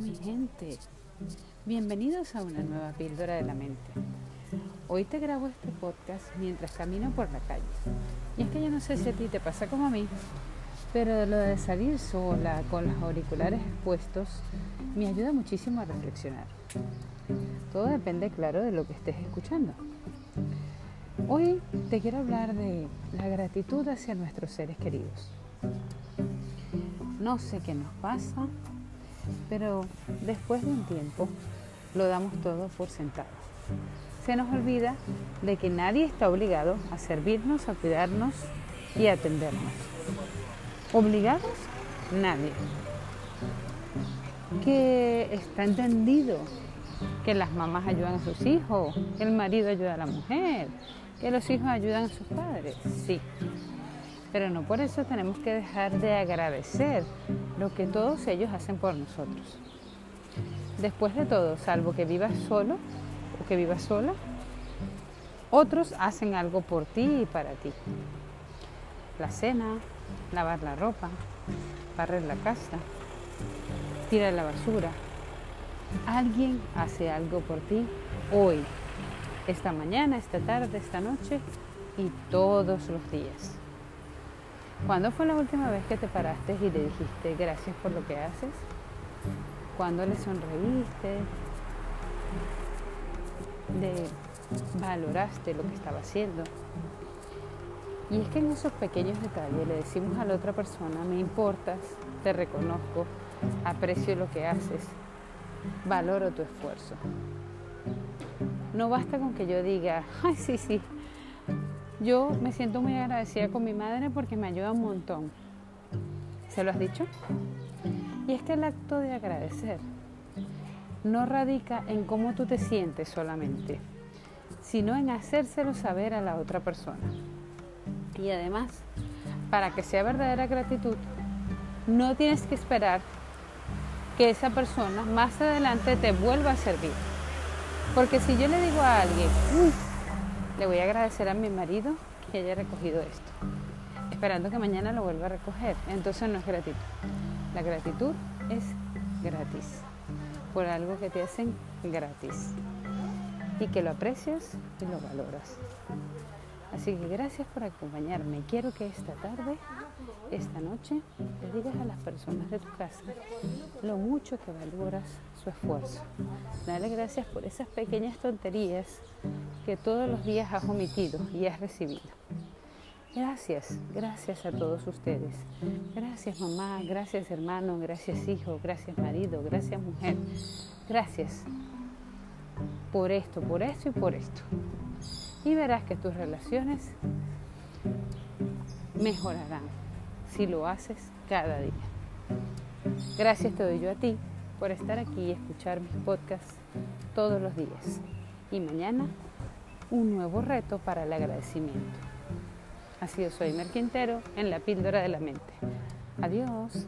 Mi gente, bienvenidos a una nueva píldora de la mente. Hoy te grabo este podcast mientras camino por la calle. Y es que yo no sé si a ti te pasa como a mí, pero lo de salir sola con los auriculares expuestos me ayuda muchísimo a reflexionar. Todo depende, claro, de lo que estés escuchando. Hoy te quiero hablar de la gratitud hacia nuestros seres queridos. No sé qué nos pasa, pero después de un tiempo lo damos todo por sentado. Se nos olvida de que nadie está obligado a servirnos, a cuidarnos y a atendernos. ¿Obligados? Nadie. Que está entendido que las mamás ayudan a sus hijos, que el marido ayuda a la mujer, que los hijos ayudan a sus padres, sí. Pero no por eso tenemos que dejar de agradecer lo que todos ellos hacen por nosotros. Después de todo, salvo que vivas solo o que vivas sola, otros hacen algo por ti y para ti. La cena, lavar la ropa, barrer la casa, tirar la basura. Alguien hace algo por ti hoy, esta mañana, esta tarde, esta noche y todos los días. ¿Cuándo fue la última vez que te paraste y le dijiste gracias por lo que haces? ¿Cuándo le sonreíste? ¿Le valoraste lo que estaba haciendo? Y es que en esos pequeños detalles le decimos a la otra persona, me importas, te reconozco, aprecio lo que haces, valoro tu esfuerzo. No basta con que yo diga, ay, sí, sí, yo me siento muy agradecida con mi madre porque me ayuda un montón. ¿Se lo has dicho? Y es que el acto de agradecer no radica en cómo tú te sientes solamente, sino en hacérselo saber a la otra persona. Y además, para que sea verdadera gratitud, no tienes que esperar que esa persona más adelante te vuelva a servir. Porque si yo le digo a alguien, le voy a agradecer a mi marido que haya recogido esto, esperando que mañana lo vuelva a recoger. Entonces no es gratitud. La gratitud es gratis, por algo que te hacen gratis y que lo aprecias y lo valoras. Así que gracias por acompañarme. Quiero que esta tarde, esta noche, le digas a las personas de tu casa lo mucho que valoras su esfuerzo. Dale gracias por esas pequeñas tonterías que todos los días has omitido y has recibido. Gracias, gracias a todos ustedes. Gracias mamá, gracias hermano, gracias hijo, gracias marido, gracias mujer. Gracias por esto, por esto y por esto y verás que tus relaciones mejorarán si lo haces cada día. Gracias te doy yo a ti por estar aquí y escuchar mis podcasts todos los días. Y mañana un nuevo reto para el agradecimiento. Así yo soy Mer Quintero en la píldora de la mente. Adiós.